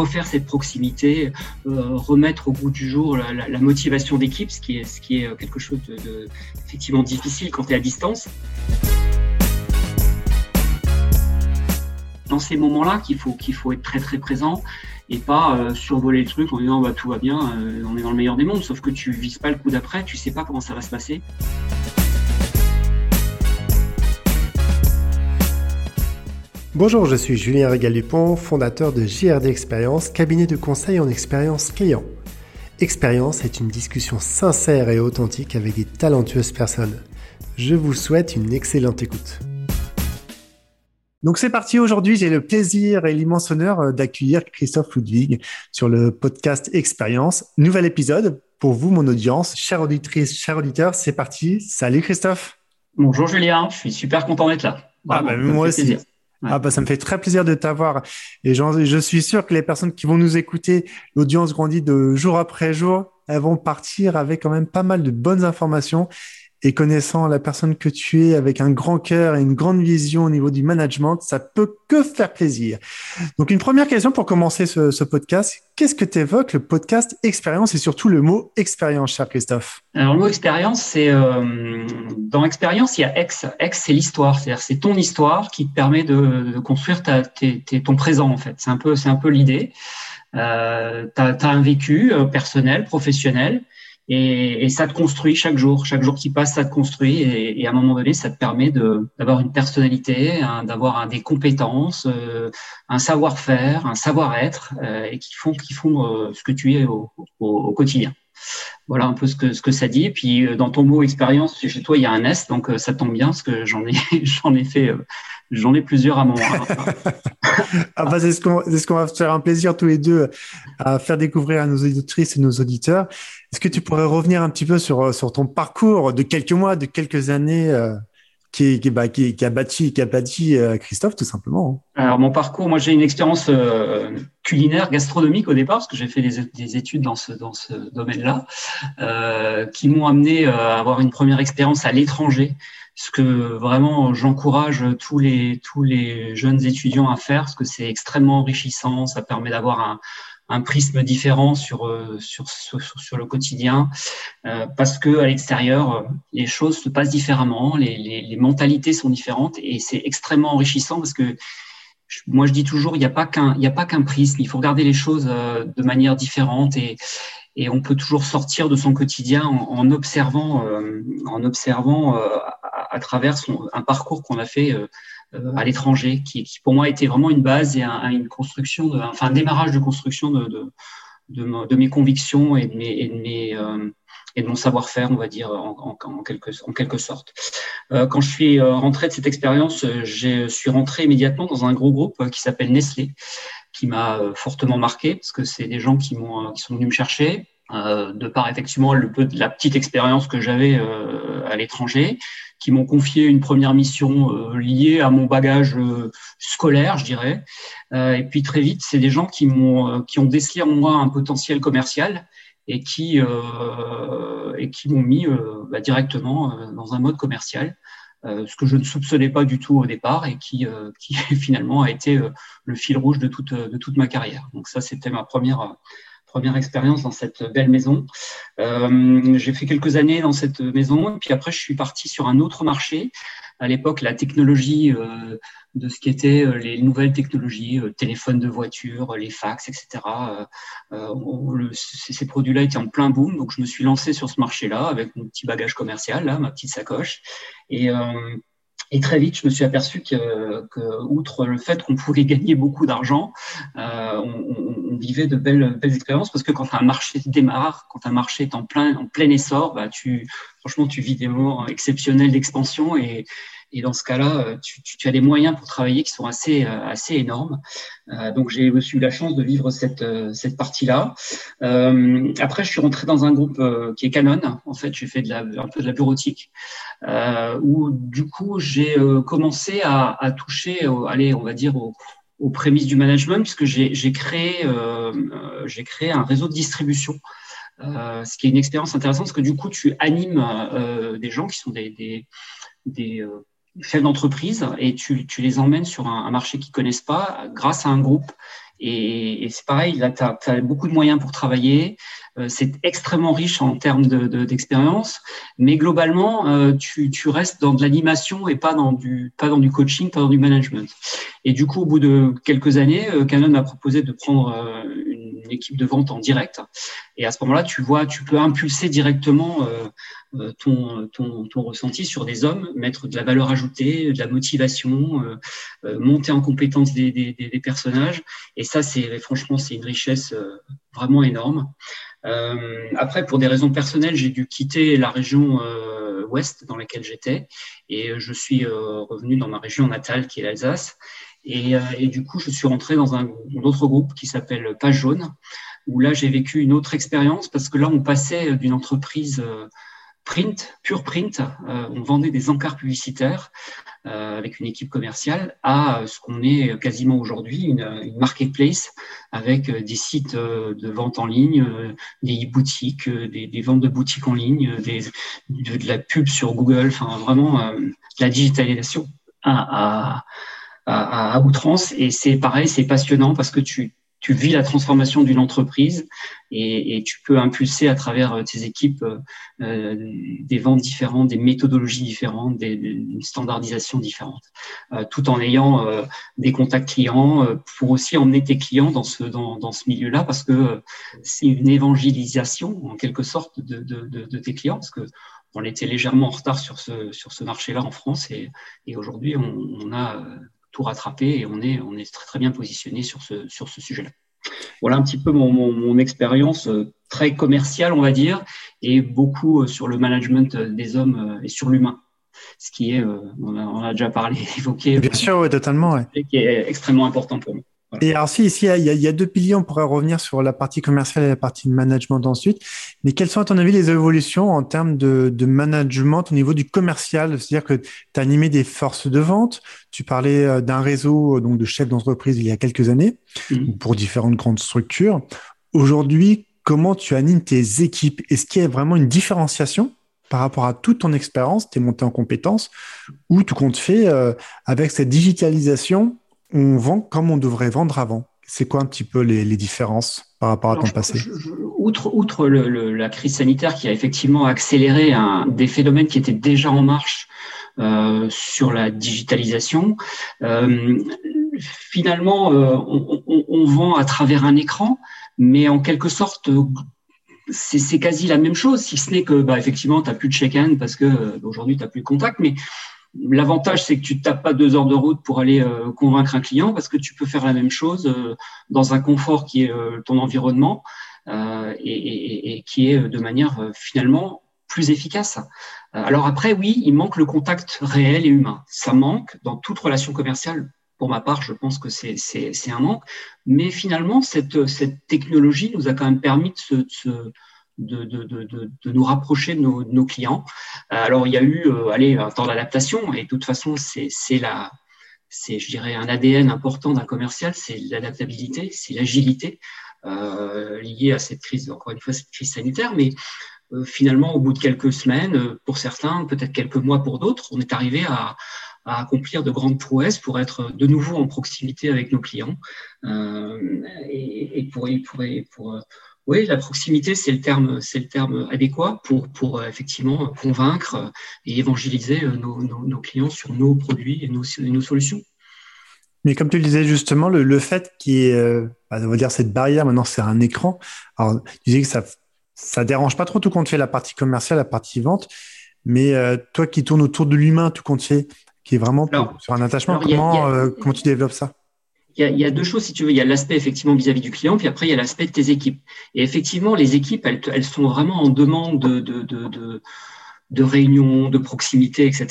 refaire cette proximité, remettre au goût du jour la, motivation d'équipe, ce qui est, ce qui est quelque chose de, effectivement difficile quand tu es à distance. Dans ces moments-là qu'il faut, faut être très très présent et pas survoler le truc en disant bah, tout va bien, on est dans le meilleur des mondes, sauf que tu vises pas le coup d'après, tu sais pas comment ça va se passer. Bonjour, je suis Julien Régal-Dupont, fondateur de JRD Expérience, cabinet de conseil en expérience client. Expérience est une discussion sincère et authentique avec des talentueuses personnes. Je vous souhaite une excellente écoute. Donc c'est parti, aujourd'hui j'ai le plaisir et l'immense honneur euh, d'accueillir Christophe Ludwig sur le podcast Expérience. Nouvel épisode pour vous, mon audience. Chère auditrice, chers auditeurs, c'est parti. Salut Christophe. Bonjour Julien, je suis super content d'être là. ah bah, moi aussi. Ah bah ça me fait très plaisir de t'avoir. Et je suis sûr que les personnes qui vont nous écouter, l'audience grandit de jour après jour, elles vont partir avec quand même pas mal de bonnes informations et connaissant la personne que tu es avec un grand cœur et une grande vision au niveau du management, ça peut que faire plaisir. Donc une première question pour commencer ce, podcast, qu'est-ce que tu évoques le podcast expérience et surtout le mot expérience, cher Christophe? Alors le mot expérience, c'est euh, dans expérience, il y a ex. Ex, c'est l'histoire, c'est-à-dire c'est ton histoire qui te permet de, construire ton présent en fait. C'est un peu, c'est un peu l'idée. Euh, tu as, un vécu euh, personnel, professionnel, et, ça te construit chaque jour. Chaque jour qui passe, ça te construit. Et, à un moment donné, ça te permet d'avoir une personnalité, d'avoir des compétences, euh, un savoir-faire, un savoir-être, euh, et qui font, qui font euh, ce que tu es au, quotidien. Voilà un peu ce que, ce que ça dit. Et puis, dans ton mot expérience, chez toi, il y a un S, donc ça tombe bien, parce que j'en ai, j'en ai fait J'en ai plusieurs à mon. ah bah c'est ce qu'on ce va faire un plaisir tous les deux à faire découvrir à nos auditrices et nos auditeurs. Est-ce que tu pourrais revenir un petit peu sur sur ton parcours de quelques mois, de quelques années euh, qui, qui, bah, qui, qui, a bâti qui bâti euh, Christophe tout simplement. Hein Alors mon parcours, moi j'ai une expérience euh, culinaire gastronomique au départ parce que j'ai fait des, des, études dans ce dans ce domaine-là euh, qui m'ont amené à avoir une première expérience à l'étranger ce que vraiment j'encourage tous les tous les jeunes étudiants à faire, parce que c'est extrêmement enrichissant, ça permet d'avoir un, un prisme différent sur, euh, sur, sur, sur le quotidien, euh, parce que à l'extérieur, les choses se passent différemment, les, les, mentalités sont différentes, et c'est extrêmement enrichissant parce que moi je dis toujours, il n'y a pas qu'un il prisme, il faut regarder les choses euh, de manière différente et et on peut toujours sortir de son quotidien en, observant, euh, en observant euh, à, travers un parcours qu'on a fait euh, à l'étranger, qui, qui, pour moi était vraiment une base et un, une construction, de, enfin un démarrage de construction de, de, de, mes convictions et de mes, et de, mes, et de mon savoir-faire, on va dire en, en, en, quelque, en quelque sorte. quand je suis rentré de cette expérience, je suis rentré immédiatement dans un gros groupe qui s'appelle Nestlé qui m'a euh, fortement marqué parce que c'est des gens qui euh, qui sont venus me chercher euh, de par effectivement le peu la petite expérience que j'avais euh, à l'étranger, qui m'ont confié une première mission euh, liée à mon bagage scolaire, je dirais. et puis très vite, c'est des gens qui m'ont qui ont décelé en moi un potentiel commercial et qui et qui m'ont mis bah, directement dans un mode commercial. Euh, ce que je ne soupçonnais pas du tout au départ et qui, euh, qui finalement a été euh, le fil rouge de toute, de toute ma carrière. Donc ça, c'était ma première, première expérience dans cette belle maison. Euh, j'ai fait quelques années dans cette maison, et puis après, je suis parti sur un autre marché. À l'époque, la technologie euh, de ce qui était les nouvelles technologies, euh, téléphones de voiture, les fax, etc. Ces produits-là étaient en plein boom, donc je me suis lancé sur ce marché-là avec mon petit bagage commercial, là, ma petite sacoche. Et, euh, et très vite, je me suis aperçu que, outre le fait qu'on pouvait gagner beaucoup d'argent, euh, on, vivait de belles, belles expériences. Parce que quand un marché démarre, quand un marché est en plein, en plein essor, bah, tu, franchement, tu vis des moments exceptionnels d'expansion et, et dans ce cas-là, euh, tu, tu, as des moyens pour travailler qui sont assez, euh, assez énormes. Euh, donc, j'ai eu la chance de vivre cette, cette partie-là. Après, je suis rentré dans un groupe qui est Canon. En fait, j'ai fait de la, un peu de la bureautique, où du coup, j'ai commencé à, à toucher, allez, on va dire, aux, aux prémices du management, puisque j'ai créé, euh, créé un réseau de distribution. Euh, ce qui est une expérience intéressante parce que du coup tu animes euh, des gens qui sont des, des, des chefs d'entreprise et tu, tu, les emmènes sur un, marché qu'ils connaissent pas grâce à un groupe. Et, c'est pareil, là, tu as, beaucoup de moyens pour travailler. Euh, c'est extrêmement riche en termes d'expérience, mais globalement, euh, tu, tu, restes dans de l'animation et pas dans, du, pas dans du coaching, pas dans du management. Et du coup, au bout de quelques années, Canon m'a proposé de prendre une équipe de vente en direct. Et à ce moment-là, tu vois, tu peux impulser directement euh, ton, ton, ton, ressenti sur des hommes, mettre de la valeur ajoutée, de la motivation, euh, euh, monter en compétence des, des, personnages. Et ça, c'est franchement, c'est une richesse vraiment énorme. après, pour des raisons personnelles, j'ai dû quitter la région ouest dans laquelle j'étais et je suis revenu dans ma région natale qui est l'Alsace. Et, et, du coup, je suis rentré dans un, un autre groupe qui s'appelle Page Jaune, où là, j'ai vécu une autre expérience parce que là, on passait d'une entreprise print, pure print. Euh, on vendait des encarts publicitaires euh, avec une équipe commerciale à ce qu'on est quasiment aujourd'hui, une, marketplace avec des sites euh, de vente en ligne, des boutiques, des, ventes de boutiques en ligne, de, la pub sur Google, enfin vraiment la digitalisation à outrance. Et c'est pareil, c'est passionnant parce que tu tu vis la transformation d'une entreprise et, tu peux impulser à travers euh, tes équipes euh, euh, des ventes différentes, des méthodologies différentes, des, une standardisation différente, euh, tout en ayant euh, des contacts clients pour aussi emmener tes clients dans ce, dans, dans ce milieu-là parce que c'est une évangélisation en quelque sorte de, de, de, de, tes clients parce que on était légèrement en retard sur ce, sur ce marché-là en France et, et aujourd'hui on, on a tout rattraper et on est, on est très, très bien positionné sur ce, sur ce sujet-là. Voilà un petit peu mon, mon, expérience euh, très commerciale, on va dire, et beaucoup euh, sur le management euh, des hommes et sur l'humain. Ce qui est, on a, a, déjà parlé, évoqué. Bien sûr, oui, totalement. Ouais. Qui est extrêmement important pour Et alors, si, ici, il, y a, deux piliers, on pourrait revenir sur la partie commerciale et la partie management ensuite. Mais quelles sont, à ton avis, les évolutions en termes de, de management au niveau du commercial? C'est-à-dire que tu as animé des forces de vente, tu parlais euh, d'un réseau donc de chefs d'entreprise il y a quelques années, mmh. pour différentes grandes structures. Aujourd'hui, comment tu animes tes équipes? Est-ce qu'il y a vraiment une différenciation par rapport à toute ton expérience, tes montées en compétences, ou tout compte fait euh, avec cette digitalisation on vend comme on devrait vendre avant. C'est quoi un petit peu les, différences par rapport à ton passé Outre, outre la crise sanitaire qui a effectivement accéléré un, des phénomènes qui étaient déjà en marche euh, sur la digitalisation, euh, finalement, euh, on, vend à travers un écran, mais en quelque sorte, c'est quasi la même chose, si ce n'est que, bah, effectivement, tu n'as plus de check-in parce que aujourd'hui, tu n'as plus de contact, mais L'avantage, c'est que tu ne tapes pas deux heures de route pour aller euh, convaincre un client parce que tu peux faire la même chose euh, dans un confort qui est euh, ton environnement et, qui est de manière finalement plus efficace. Alors après, oui, il manque le contact réel et humain. Ça manque dans toute relation commerciale. Pour ma part, je pense que c'est un manque. Mais finalement, cette, technologie nous a quand même permis de se de, de, de, de, nous rapprocher de nos, clients. Euh, alors, il y a eu euh, allez, un temps d'adaptation et de toute façon, c'est la, c'est, je dirais, un ADN important d'un commercial, c'est l'adaptabilité, c'est l'agilité euh, liée à cette crise, encore une fois, cette crise sanitaire. Mais finalement, au bout de quelques semaines, pour certains, peut-être quelques mois pour d'autres, on est arrivé à, accomplir de grandes prouesses pour être de nouveau en proximité avec nos clients et, et, pour, pour, pour oui, la proximité, c'est le terme, c'est le terme adéquat pour, pour euh, effectivement convaincre et évangéliser euh, nos, nos, clients sur nos produits et nos, nos, solutions. Mais comme tu le disais justement, le, le fait qu'il y ait, euh, bah, on va dire cette barrière, maintenant c'est un écran. Alors, tu disais que ça, ça dérange pas trop tout compte fait la partie commerciale, la partie vente, mais toi qui tournes autour de l'humain, tout compte fait, qui est vraiment sur un attachement, comment, comment tu développes ça? Il y, a, deux choses, si tu veux. Il y a l'aspect effectivement vis-à-vis du client, puis après, il y a l'aspect de tes équipes. Et effectivement, les équipes, elles, elles sont vraiment en demande de, de réunions, de proximité, etc.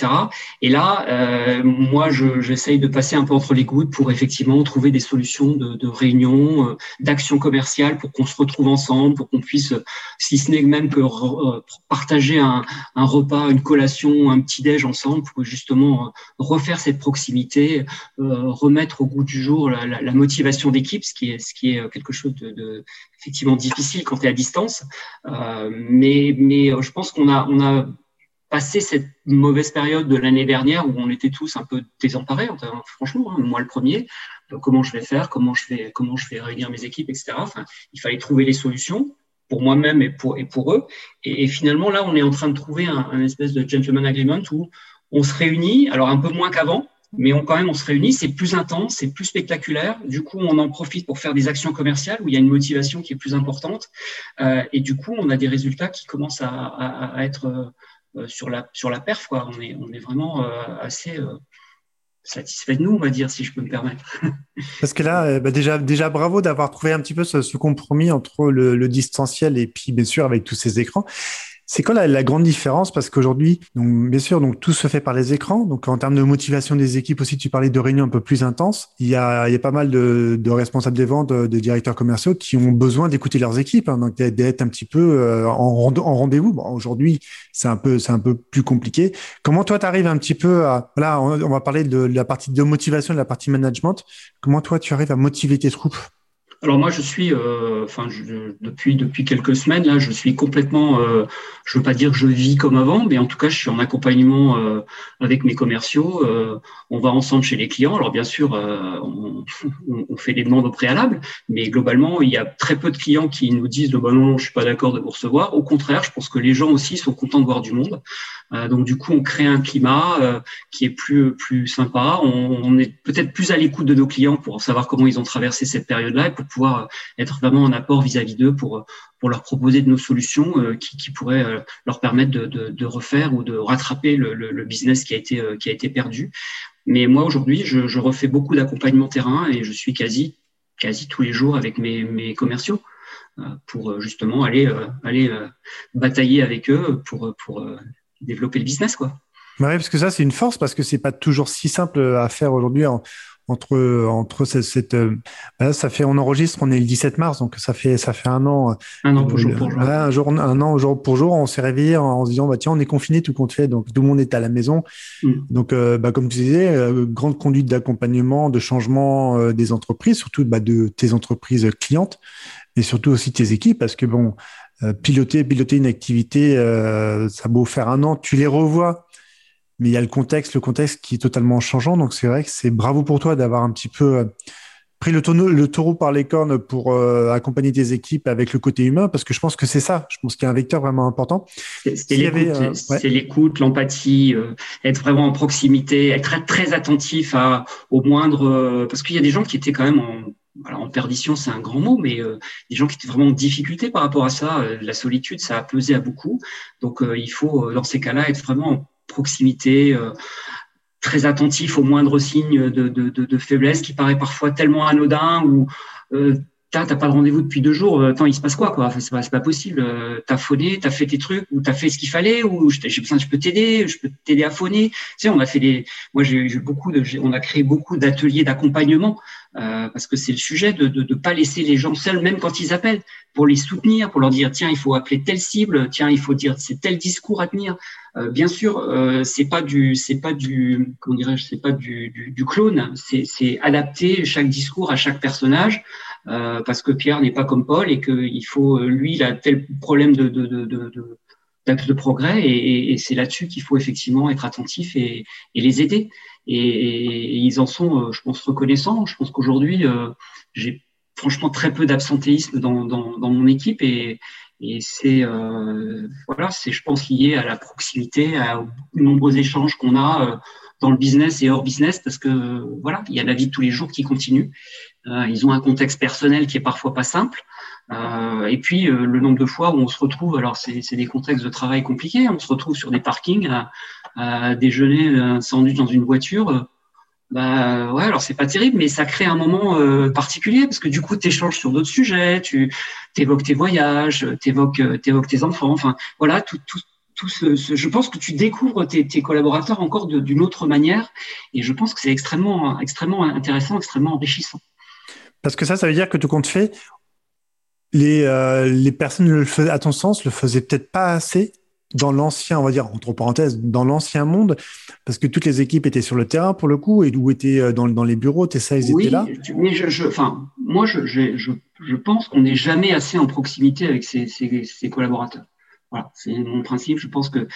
Et là, euh, moi, j'essaye de passer un peu entre les gouttes pour effectivement trouver des solutions de, de réunions, euh, d'actions commerciales pour qu'on se retrouve ensemble, pour qu'on puisse, si ce n'est même que euh, partager un, un, repas, une collation, un petit déj ensemble, pour justement euh, refaire cette proximité, remettre au goût du jour la, la, la motivation d'équipe, ce qui est ce qui est quelque chose de, de effectivement difficile quand tu es à distance. mais mais je pense qu'on a on a passer cette mauvaise période de l'année dernière où on était tous un peu désemparés, franchement, hein, moi le premier, comment je vais faire, comment je vais, comment je vais réunir mes équipes, etc. Enfin, il fallait trouver les solutions pour moi-même et pour, et pour eux. Et, finalement, là, on est en train de trouver un, espèce de gentleman agreement où on se réunit, alors un peu moins qu'avant, mais quand même, on se réunit, c'est plus intense, c'est plus spectaculaire. Du coup, on en profite pour faire des actions commerciales où il y a une motivation qui est plus importante. Euh, et du coup, on a des résultats qui commencent à, à, à être euh, sur, la, sur la perf. On, est, on est vraiment euh, assez euh, satisfait de nous, on va dire, si je peux me permettre. Parce que là, bah déjà, déjà bravo d'avoir trouvé un petit peu ce, ce compromis entre le, le, distanciel et puis, bien sûr, avec tous ces écrans. C'est quoi la, la, grande différence? Parce qu'aujourd'hui, donc bien sûr, donc tout se fait par les écrans. Donc en termes de motivation des équipes aussi, tu parlais de réunions un peu plus intenses. Il y a, il y a pas mal de, de responsables des ventes, de, directeurs commerciaux qui ont besoin d'écouter leurs équipes, hein, donc d'être un petit peu euh, en, en rendez-vous. Bon, aujourd'hui, c'est un peu, c'est un peu plus compliqué. Comment toi, tu arrives un petit peu à, là, on, on va parler de, de la partie de motivation, de la partie management. Comment toi, tu arrives à motiver tes troupes? Alors moi, je suis, euh, enfin, je, depuis depuis quelques semaines là, je suis complètement, euh, je veux pas dire que je vis comme avant, mais en tout cas, je suis en accompagnement euh, avec mes commerciaux. Euh, on va ensemble chez les clients. Alors bien sûr, on, fait des demandes au préalable, mais globalement, il y a très peu de clients qui nous disent, bah non, je suis pas d'accord de vous recevoir. Au contraire, je pense que les gens aussi sont contents de voir du monde. donc du coup, on crée un climat qui est plus plus sympa. On, on est peut-être plus à l'écoute de nos clients pour savoir comment ils ont traversé cette période-là pouvoir euh, être vraiment un apport vis-à-vis d'eux pour, euh, pour leur proposer de nos solutions euh, qui, pourraient leur permettre de, de, refaire ou de rattraper le, le, business qui a été, qui a été perdu. Mais moi, aujourd'hui, je, refais beaucoup d'accompagnement terrain et je suis quasi, quasi tous les jours avec mes, mes commerciaux pour justement aller, aller batailler avec eux pour, pour développer le business. Quoi. Oui, parce que ça, c'est une force, parce que c'est pas toujours si simple à faire aujourd'hui en, entre entre cette, cette euh, bah ça fait on enregistre on est le 17 mars donc ça fait ça fait un an un an jour pour jour. un jour un an jour pour jour on s'est réveillé en, se disant bah tiens on est confiné tout compte fait donc tout le monde est à la maison. Mm. donc euh, bah, comme tu disais euh, grande conduite d'accompagnement de changement euh, des entreprises surtout bah, de tes entreprises clientes et surtout aussi tes équipes parce que bon piloter piloter une activité ça beau faire un an tu les revois mais il y a le contexte, le contexte qui est totalement changeant. Donc c'est vrai que c'est bravo pour toi d'avoir un petit peu euh, pris le, taureau par les cornes pour euh, accompagner tes équipes avec le côté humain, parce que je pense que c'est ça. Je pense qu'il y a un vecteur vraiment important. C'est l'écoute, l'empathie, être vraiment en proximité, être très, attentif à, au moindre. parce qu'il y a des gens qui étaient quand même en, alors en perdition, c'est un grand mot, mais euh, des gens qui étaient vraiment en difficulté par rapport à ça. la solitude, ça a pesé à beaucoup. Donc, il faut, dans ces cas-là, être vraiment proximité, euh, très attentif aux moindres signes de, de, faiblesse qui paraît parfois tellement anodin ou euh, t'as pas de rendez-vous depuis deux jours, attends, il se passe quoi, quoi? C'est pas, possible. Euh, t'as phoné, t'as fait tes trucs, ou t'as fait ce qu'il fallait, ou j'ai besoin, je peux t'aider, je peux t'aider à phoner. Tu sais, on a fait des, moi j'ai beaucoup de, on a créé beaucoup d'ateliers d'accompagnement euh, parce que c'est le sujet de ne pas laisser les gens seuls, même quand ils appellent, pour les soutenir, pour leur dire tiens, il faut appeler telle cible, tiens, il faut dire c'est tel discours à tenir. Euh, bien sûr, euh, c'est pas du, c'est pas du, comment dirais-je, c'est pas du, du, du clone, c'est adapter chaque discours à chaque personnage. Euh, parce que Pierre n'est pas comme Paul et qu'il faut, lui, il a tel problème de, de, de, de de progrès et, et c'est là-dessus qu'il faut effectivement être attentif et, et les aider. Et, et, ils en sont, euh, je pense, reconnaissants. Je pense qu'aujourd'hui, euh, j'ai franchement très peu d'absentéisme dans, dans, dans, mon équipe et, et c'est euh, voilà, c'est je pense lié à la proximité, à, aux nombreux échanges qu'on a euh, dans le business et hors business parce que voilà, il y a la vie de tous les jours qui continue. Euh, ils ont un contexte personnel qui est parfois pas simple. Euh, et puis le nombre de fois où on se retrouve, alors c'est des contextes de travail compliqués, on se retrouve sur des parkings à, à déjeuner un sandwich dans une voiture. Bah ouais, alors c'est pas terrible, mais ça crée un moment euh, particulier parce que du coup, tu échanges sur d'autres sujets, tu évoques tes voyages, tu évoques, tes enfants, enfin voilà, tout ce, je pense que tu découvres tes, tes collaborateurs encore d'une autre manière et je pense que c'est extrêmement, extrêmement intéressant, extrêmement enrichissant. Parce que ça, ça veut dire que tout compte fait, les, euh, les personnes, le faisaient, à ton sens, le faisaient peut-être pas assez dans l'ancien, on va dire, entre parenthèses, dans l'ancien monde, parce que toutes les équipes étaient sur le terrain pour le coup, et où étaient euh, dans, dans les bureaux, Tessa, ils oui, étaient là. mais je, je, enfin, moi, je, je, je pense qu'on n'est jamais assez en proximité avec ses, ses, ses collaborateurs. Voilà, c'est mon principe. Je pense que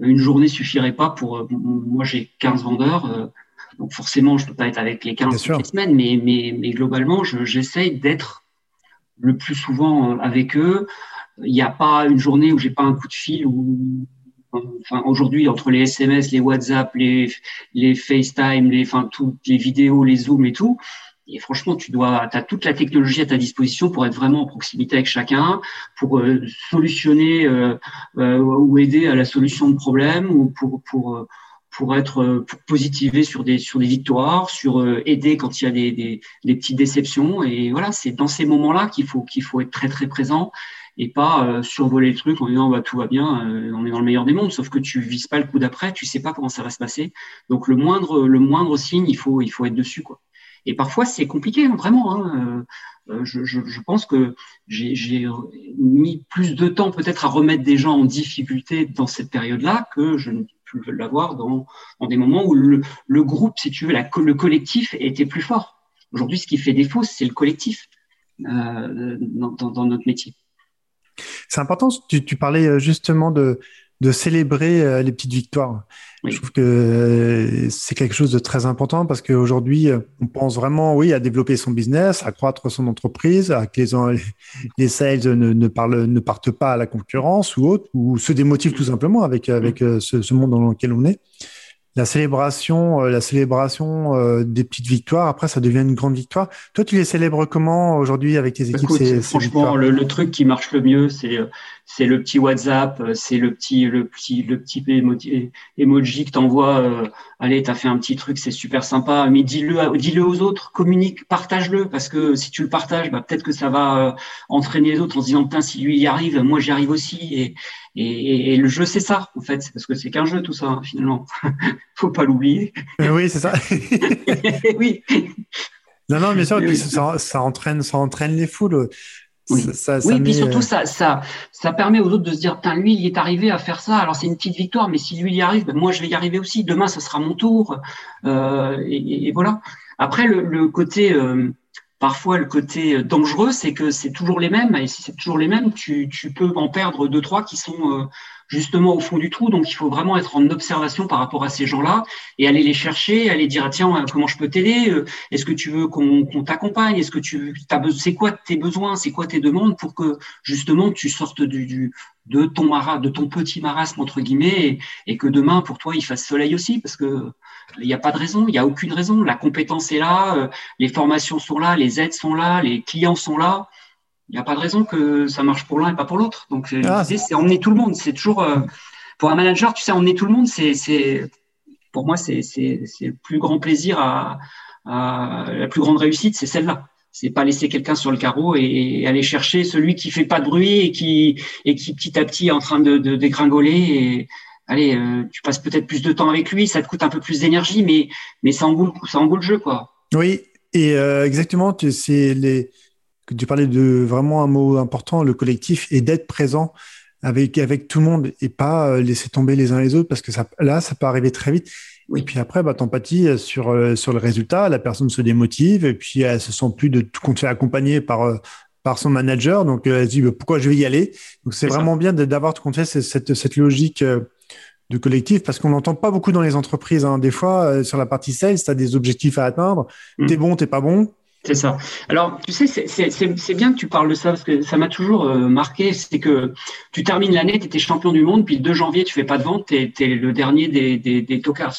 une journée suffirait pas pour. moi, j'ai 15 vendeurs. donc forcément, je peux pas être avec les 15 toutes les semaines, mais, mais, mais globalement, j'essaye d'être le plus souvent avec eux. Il n'y a pas une journée où j'ai pas un coup de fil ou enfin aujourd'hui entre les SMS, les WhatsApp, les les FaceTime, les enfin toutes les vidéos, les Zoom et tout. Et franchement, tu dois, as toute la technologie à ta disposition pour être vraiment en proximité avec chacun, pour euh, solutionner euh, euh, ou aider à la solution de problèmes, ou pour pour pour être pour positiver sur des sur des victoires, sur aider quand il y a des, des, des petites déceptions. Et voilà, c'est dans ces moments-là qu'il faut qu'il faut être très très présent et pas euh, survoler le truc en disant bah, tout va bien, euh, on est dans le meilleur des mondes, sauf que tu vises pas le coup d'après, tu sais pas comment ça va se passer. Donc le moindre, le moindre signe, il faut, il faut être dessus. Quoi. Et parfois c'est compliqué, hein, vraiment. Hein. Euh, je, je, je, pense que j'ai mis plus de temps peut-être à remettre des gens en difficulté dans cette période-là que je ne peux l'avoir dans, des moments où le, groupe, si tu veux, le collectif était plus fort. Aujourd'hui, ce qui fait défaut, c'est le collectif euh, dans, notre métier. C'est important, tu, tu, parlais euh, justement de, de célébrer euh, les petites victoires. Je trouve que euh, c'est quelque chose de très important parce qu'aujourd'hui, on pense vraiment, oui, à développer son business, à croître son entreprise, à que les, les sales ne, ne, parlent, ne partent pas à la concurrence ou autre, ou se démotivent tout simplement avec, avec ce, ce monde dans lequel on est la célébration, euh, la célébration euh, des petites victoires. Après, ça devient une grande victoire. Toi, tu les célèbres comment aujourd'hui avec tes équipes Franchement, le, le, truc qui marche le mieux, c'est euh, c'est le petit WhatsApp, euh, c'est le petit le petit le petit emoji, que t'envoies. Euh, allez, t'as fait un petit truc, c'est super sympa, mais dis-le dis-le aux autres, communique, partage-le, parce que si tu le partages, bah, peut-être que ça va euh, entraîner les autres en se disant putain si lui y arrive, moi j'y arrive aussi. Et, et, et, le jeu c'est ça en fait, parce que c'est qu'un jeu tout ça hein, finalement. Faut pas l'oublier. oui, c'est ça. oui. Non, non, bien sûr, ça, ça, entraîne, ça entraîne les foules. Oui, ça, oui puis surtout, euh, ça, ça, ça permet aux autres de se dire, putain, lui, il est arrivé à faire ça. Alors, c'est une petite victoire, mais si lui, il y arrive, ben, moi, je vais y arriver aussi. Demain, ça sera mon tour. Euh, et, et, voilà. Après, le, le côté, euh, parfois, le côté dangereux, c'est que c'est toujours les mêmes. Et si c'est toujours les mêmes, tu, tu peux en perdre deux, trois qui sont euh, justement au fond du trou. Donc, il faut vraiment être en observation par rapport à ces gens-là et aller les chercher, aller dire, tiens, comment je peux t'aider? Euh, Est-ce que tu veux qu'on t'accompagne? Est-ce que tu as c'est quoi tes besoins? C'est quoi tes demandes pour que justement tu sortes du, de ton maras, de ton petit marasme entre guillemets, et, que demain pour toi il fasse soleil aussi, parce que il n'y a pas de raison, il n'y a aucune raison. La compétence est là, euh, les formations sont là, les aides sont là, les clients sont là il n'y a pas de raison que ça marche pour l'un et pas pour l'autre. Donc, ah, c'est emmener tout le monde. C'est toujours, euh, pour un manager, tu sais, emmener tout le monde, c'est, pour moi, c'est, le plus grand plaisir à, la plus grande réussite, c'est celle-là. C'est pas laisser quelqu'un sur le carreau et, aller chercher celui qui fait pas de bruit et qui, et qui petit à petit est en train de, de dégringoler et, allez, euh, tu passes peut-être plus de temps avec lui, ça te coûte un peu plus d'énergie, mais, mais ça engoule, ça engoule le jeu, quoi. Oui, et euh, exactement, c'est les, tu parlais de vraiment un mot important, le collectif, et d'être présent avec, avec tout le monde et pas euh, laisser tomber les uns les autres parce que ça, là, ça peut arriver très vite. Et puis après, bah, t'empathies sur, euh, sur le résultat, la personne se démotive et puis elle se sent plus de tout compte fait accompagner par, euh, par son manager. Donc, elle se dit bah, pourquoi je vais y aller? Donc, c'est vraiment bien d'avoir tout compte fait cette, cette logique de collectif parce qu'on n'entend pas beaucoup dans les entreprises. Hein. Des fois, sur la partie sales, tu as des objectifs à atteindre. tu mmh. T'es bon, t'es pas bon. C'est ça. Alors, tu sais, c'est bien que tu parles de ça parce que ça m'a toujours euh, marqué. C'est que tu termines l'année, tu étais champion du monde, puis le 2 janvier, tu fais pas de vente, tu es, le dernier des, des, tocards.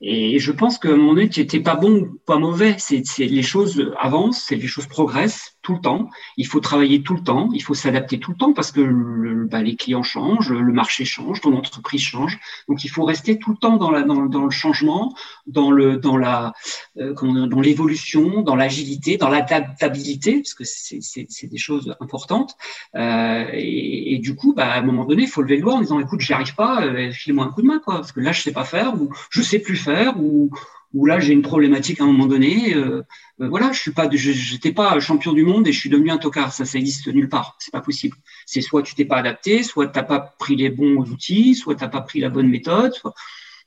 Et je pense que mon donné, tu n'étais pas bon pas mauvais. C'est les choses avancent, les choses progressent tout le temps. Il faut travailler tout le temps, il faut s'adapter tout le temps parce que bah, les clients changent, le marché change, ton entreprise change. Donc il faut rester tout le temps dans, la, dans, dans le changement, dans le dans la euh, dans l'évolution, dans l'agilité, dans l'adaptabilité parce que c'est des choses importantes. Euh, et, et, du coup, bah, à un moment donné, il faut lever le doigt en disant écoute, j'y arrive pas, euh, file-moi un coup de main quoi, parce que là je sais pas faire ou je sais plus faire ou ou là j'ai une problématique à un moment donné. Euh, euh, voilà, je suis pas, j'étais pas champion du monde et je suis devenu un tocard. Ça, ça existe nulle part. C'est pas possible. C'est soit tu t'es pas adapté, soit t'as pas pris les bons outils, soit t'as pas pris la bonne méthode, soit,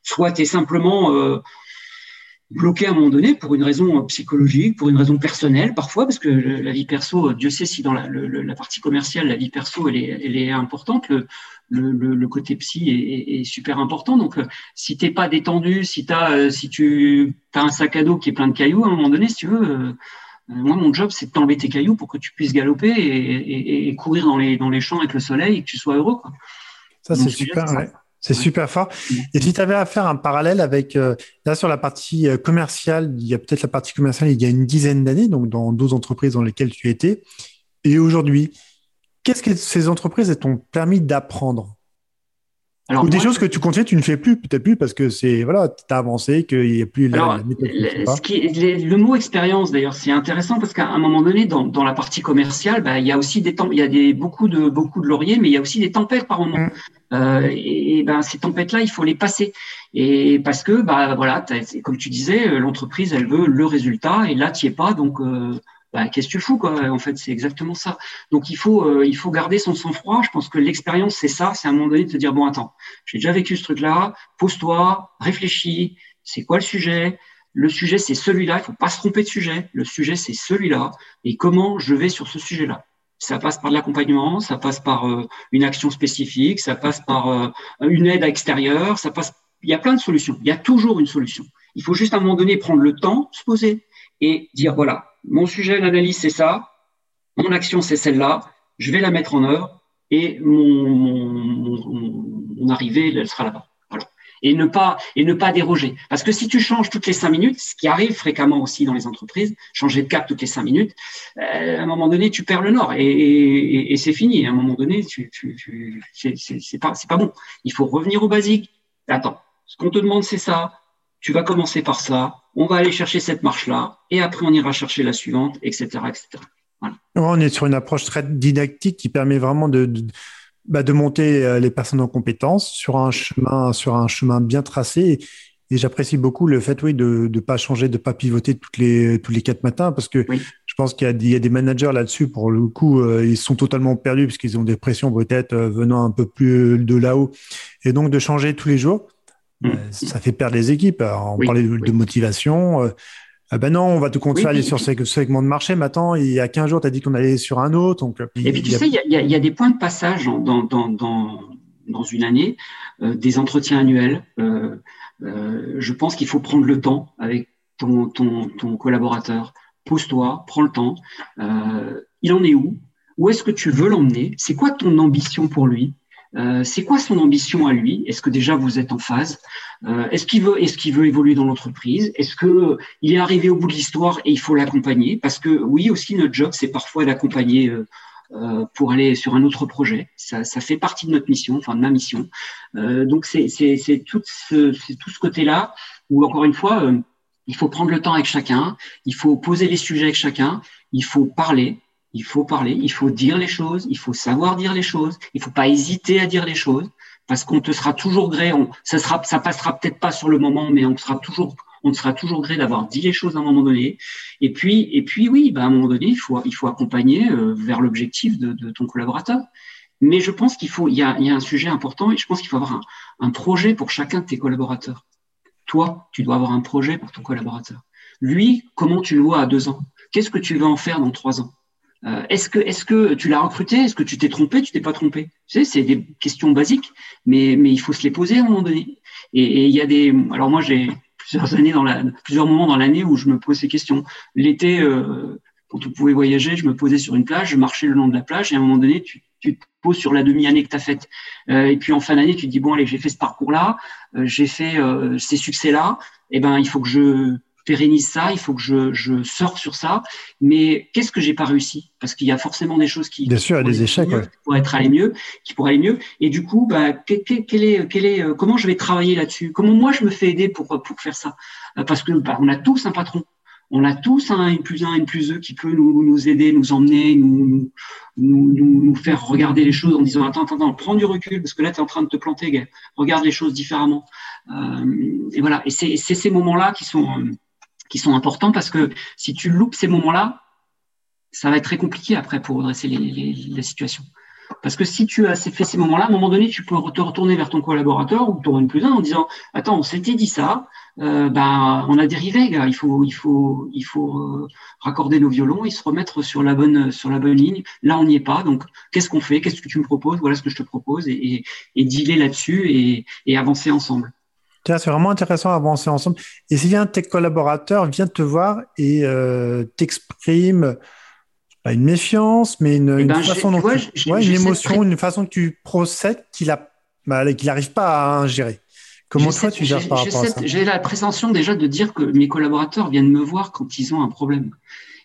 soit t'es simplement euh, bloqué à un moment donné pour une raison psychologique, pour une raison personnelle parfois, parce que la vie perso, Dieu sait si dans la, la partie commerciale, la vie perso, elle est, elle est importante. Le, le, le, côté psy est, est, super important. Donc, euh, si t'es pas détendu, si t'as, euh, si tu as un sac à dos qui est plein de cailloux, à un moment donné, si tu veux, euh, moi, mon job, c'est de t'enlever tes cailloux pour que tu puisses galoper et, et, courir dans les, dans les champs avec le soleil et que tu sois heureux. Quoi. Ça, c'est super. Ouais. C'est super fort. Et si tu avais à faire un parallèle avec, là, sur la partie commerciale, il y a peut-être la partie commerciale il y a une dizaine d'années, donc dans 12 entreprises dans lesquelles tu étais, et aujourd'hui, Qu'est-ce que ces entreprises t'ont permis d'apprendre? Ou des choses que tu continues, tu ne fais plus, peut-être plus parce que c'est voilà, tu as avancé, qu'il n'y a plus la. Le, le mot expérience, d'ailleurs, c'est intéressant parce qu'à un moment donné, dans, dans la partie commerciale, bah, il y a aussi des temps, il y a des, beaucoup de beaucoup de lauriers, mais il y a aussi des tempêtes par moment. Mm. Euh, et, et, ben ces tempêtes-là, il faut les passer. Et parce que bah voilà, comme tu disais, l'entreprise, elle veut le résultat, et là, tu n'y es pas, donc euh, bah, qu'est-ce que tu fous quoi En fait, c'est exactement ça. Donc il faut euh, il faut garder son sang-froid. Je pense que l'expérience c'est ça, c'est à un moment donné de te dire bon attends, j'ai déjà vécu ce truc-là. Pose-toi, réfléchis. C'est quoi le sujet? Le sujet c'est celui-là. Il faut pas se tromper de sujet. Le sujet c'est celui-là. Et comment je vais sur ce sujet-là? Ça passe par de l'accompagnement, ça passe par euh, une action spécifique, ça passe par euh, une aide à extérieur, ça passe. Il y a plein de solutions. Il y a toujours une solution. Il faut juste à un moment donné prendre le temps, se poser et dire voilà, mon sujet d'analyse, c'est ça, mon action, c'est celle-là, je vais la mettre en œuvre et mon, arrivée, elle sera là-bas. Et ne pas déroger. Parce que si tu changes toutes les cinq minutes, ce qui arrive fréquemment aussi dans les entreprises, changer de cap toutes les cinq minutes, euh, à un moment donné, tu perds le nord et, c'est fini. À un moment donné, tu, tu, tu c'est pas pas bon. Il faut revenir au basique. Attends, ce qu'on te demande, c'est ça tu vas commencer par ça, on va aller chercher cette marche-là, et après on ira chercher la suivante, etc. etc. Voilà. On est sur une approche très didactique qui permet vraiment de, de, bah, de monter euh, les personnes en compétences sur un chemin, sur un chemin bien tracé. Et j'apprécie beaucoup le fait, oui, de ne pas changer, de pas pivoter toutes les, tous les quatre matins, parce que je pense qu'il y, y, a des managers là-dessus, pour le coup, euh, ils sont totalement perdus, parce qu'ils ont des pressions peut-être euh, venant un peu plus de là-haut. Et donc, de changer tous les jours, euh, mm. ça fait perdre les équipes. on parlait de, motivation. Euh, ah ben non, on va te continuer à aller sur ce segment de marché. Maintenant, il y a 15 jours, tu as dit qu'on allait sur un autre. Donc, et puis, tu sais, il y, a, des points de passage dans, dans, dans, dans une année, euh, des entretiens annuels. Euh, euh, je pense qu'il faut prendre le temps avec ton, ton, ton collaborateur. Pose-toi, prends le temps. Euh, il en est où? Où est-ce que tu veux l'emmener? C'est quoi ton ambition pour lui? Euh, c'est quoi son ambition à lui? Est-ce que déjà vous êtes en phase? Euh, Est-ce qu'il veut, est-ce qu'il veut évoluer dans l'entreprise? Est-ce que euh, il est arrivé au bout de l'histoire et il faut l'accompagner? Parce que oui, aussi notre job, c'est parfois d'accompagner pour aller sur un autre projet. Ça, fait partie de notre mission, enfin de ma mission. donc c'est tout ce, c'est tout ce côté-là où encore une fois, il faut prendre le temps avec chacun, il faut poser les sujets avec chacun, il faut parler, il faut parler, il faut dire les choses, il faut savoir dire les choses, il faut pas hésiter à dire les choses, parce qu'on te sera toujours gré, ça sera, ça passera peut-être pas sur le moment, mais on sera toujours, on te sera toujours gré d'avoir dit les choses à un moment donné. Et puis, et puis oui, bah à un moment donné, il faut, accompagner euh, vers l'objectif de, ton collaborateur. Mais je pense qu'il faut, il y a, il y a un sujet important et je pense qu'il faut avoir un, un projet pour chacun de tes collaborateurs. Toi, tu dois avoir un projet pour ton collaborateur. Lui, comment tu le vois à deux ans? Qu'est-ce que tu veux en faire dans trois ans? Euh, est-ce que, est-ce que tu l'as recruté? Est-ce que tu t'es trompé? Tu t'es pas trompé? Tu sais, c'est des questions basiques, mais, il faut se les poser à un moment donné. Et, il y a des. Alors moi, j'ai plusieurs années dans la, plusieurs moments dans l'année où je me pose ces questions. L'été, euh, quand on pouvait voyager, je me posais sur une plage, je marchais le long de la plage, et à un moment donné, tu, te poses sur la demi-année que tu as faite. Euh, et puis en fin d'année, tu te dis bon allez, j'ai fait ce parcours-là, j'ai fait ces succès-là. Et eh ben, il faut que je pérennise ça, il faut que je, je sorte sur ça. Mais qu'est-ce que j'ai pas réussi? Parce qu'il y a forcément des choses qui, Bien sûr, a des échecs, qui pourraient être aller mieux, qui pourraient aller mieux. Et du coup, bah, quel, est, quel est, euh, comment je vais travailler là-dessus? Comment moi je me fais aider pour pour faire ça? Euh, Parce que bah, on a tous un patron. On a tous un N plus un, N plus 2 qui peut nous, nous aider, nous emmener, nous, nous, nous, nous faire regarder les choses en disant attends, attends, attends, prends du recul parce que là, tu es en train de te planter, gars. regarde les choses différemment. Euh, et voilà, et c'est ces moments-là qui sont, qui sont importants parce que si tu loupes ces moments-là, ça va être très compliqué après pour redresser les, les, la situation. Parce que si tu as fait ces moments-là, à un moment donné, tu peux te retourner vers ton collaborateur ou ton N plus 1 en disant Attends, on s'était dit ça, euh, ben, on a dérivé. Il faut, il faut, il faut euh, raccorder nos violons et se remettre sur la bonne, sur la bonne ligne. Là, on n'y est pas. Donc, qu'est-ce qu'on fait? Qu'est-ce que tu me proposes? Voilà ce que je te propose et, et, et dealer là-dessus et, et avancer ensemble. C'est vraiment intéressant d'avancer ensemble. Et si un de tes collaborateurs vient te voir et euh, t'exprime pas une méfiance, mais une, eh ben, façon dont ouais, une émotion, une façon que tu procèdes qu'il a, bah, qu'il n'arrive pas à ingérer. Comment toi tu gères par rapport à ça? J'ai la prétention déjà de dire que mes collaborateurs viennent me voir quand ils ont un problème.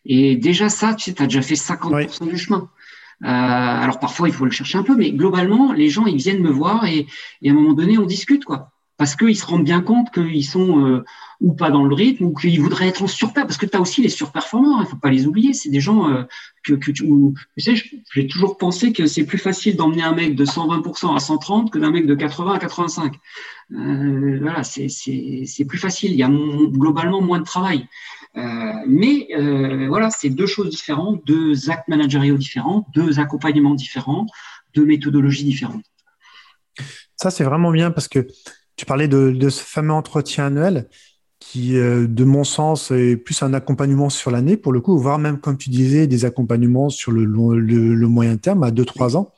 Et déjà ça, tu sais, as déjà fait 50% du chemin. Euh, alors parfois il faut le chercher un peu, mais globalement les gens ils viennent me voir et, et à un moment donné on discute quoi parce qu'ils se rendent bien compte qu'ils sont euh, ou pas dans le rythme ou qu'ils voudraient être en surperf parce que tu as aussi les surperformants, il faut pas les oublier, c'est des gens euh, que, que tu, sais, j'ai toujours pensé que c'est plus facile d'emmener un mec de 120% à 130 que d'un mec de 80 à 85. Euh, voilà, c'est plus facile, il y a globalement moins de travail. Euh, mais voilà, c'est deux choses différentes, deux actes managériaux différents, deux accompagnements différents, deux méthodologies différentes. Ça, c'est vraiment bien parce que tu parlais de, ce fameux entretien annuel qui, euh, de mon sens, est plus un accompagnement sur l'année, pour le coup, voire même, comme tu disais, des accompagnements sur le, le, moyen terme, à 2-3 ans,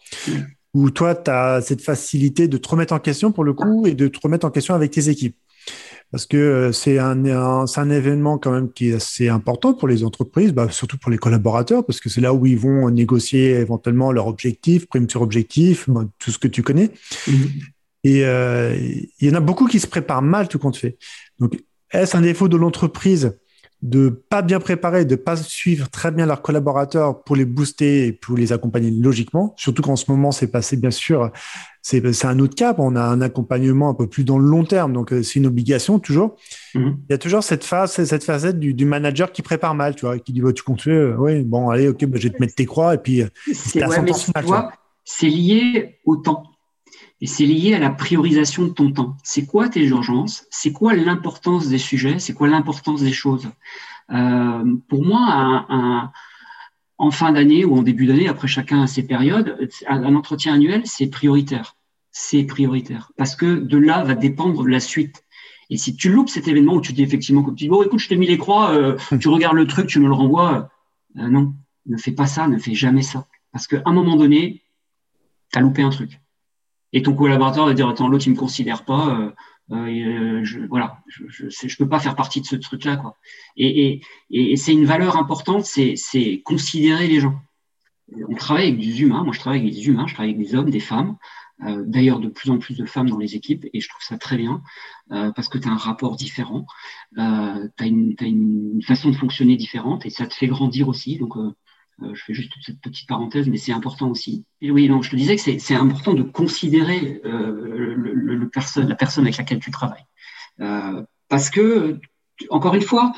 où toi, tu as cette facilité de te remettre en question, pour le coup, et de te remettre en question avec tes équipes. Parce que euh, c'est un, événement quand même qui est assez important pour les entreprises, bah, surtout pour les collaborateurs, parce que c'est là où ils vont négocier éventuellement leurs objectifs, prime sur objectif, bah, tout ce que tu connais. Mm-hmm. Et euh, il y en a beaucoup qui se préparent mal tout compte fait. Donc, est-ce un défaut de l'entreprise de pas bien préparer, de pas suivre très bien leurs collaborateurs pour les booster et pour les accompagner logiquement? Surtout qu'en ce moment, c'est passé, bien sûr, c'est un autre cap. On a un accompagnement un peu plus dans le long terme. Donc, euh, c'est une obligation toujours. Mhm. Il y a toujours cette phase, cette facette du, du, manager qui prépare mal, tu vois, qui dit, bah, tu comptes, euh, oui, bon, allez, ok, bah, je vais te mettre tes croix et puis, c'est c'est lié au temps. Et c'est lié à la priorisation de ton temps. C'est quoi tes urgences? C'est quoi l'importance des sujets? C'est quoi l'importance des choses? Euh, Pour moi, un, en fin d'année ou en début d'année, après chacun a ses périodes, un, entretien annuel, c'est prioritaire. C'est prioritaire. Parce que de là va dépendre la suite. Et si tu loupes cet événement où tu dis effectivement, comme tu dis, bon, écoute, je t'ai mis les croix, euh, tu regardes le truc, tu me le renvoies, euh, non, ne fais pas ça, ne fais jamais ça. Parce qu'à un moment donné, tu as loupé un truc et ton collaborateur va dire attends l'autre il me considère pas euh, euh je, voilà je, je, je peux pas faire partie de ce truc là quoi. Et, et, et c'est une valeur importante c'est considérer les gens. On travaille avec des humains moi je travaille avec des humains je travaille avec des hommes des femmes euh, d'ailleurs de plus en plus de femmes dans les équipes et je trouve ça très bien euh, parce que tu as un rapport différent euh, tu as, une, façon de fonctionner différente et ça te fait grandir aussi donc euh, euh, je fais juste cette petite parenthèse, mais c'est important aussi. Et oui, donc je te disais que c'est important de considérer euh, le, le, personne, la personne avec laquelle tu travailles. Euh, parce que, encore une fois,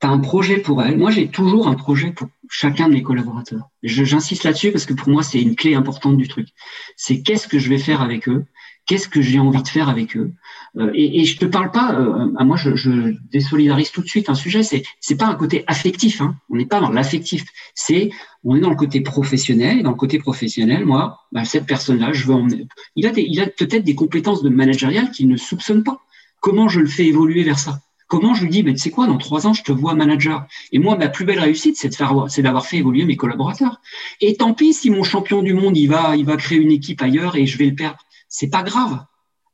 tu as un projet pour elle. Moi, j'ai toujours un projet pour chacun de mes collaborateurs. J'insiste là-dessus parce que pour moi, c'est une clé importante du truc. C'est qu'est-ce que je vais faire avec eux qu'est-ce que j'ai envie de faire avec eux euh, et, et je te parle pas euh, moi je, je, désolidarise tout de suite un sujet c'est c'est pas un côté affectif hein. on n'est pas dans l'affectif c'est on est dans le côté professionnel dans le côté professionnel moi bah, cette personne là je veux emmener il a il a peut-être des compétences de managérial qu'il ne soupçonne pas comment je le fais évoluer vers ça? Comment je lui dis, mais tu sais quoi, dans trois ans, je te vois manager. Et moi, ma plus belle réussite, c'est de faire, c'est d'avoir fait évoluer mes collaborateurs. Et tant pis si mon champion du monde, il va, il va créer une équipe ailleurs et je vais le perdre c'est pas grave.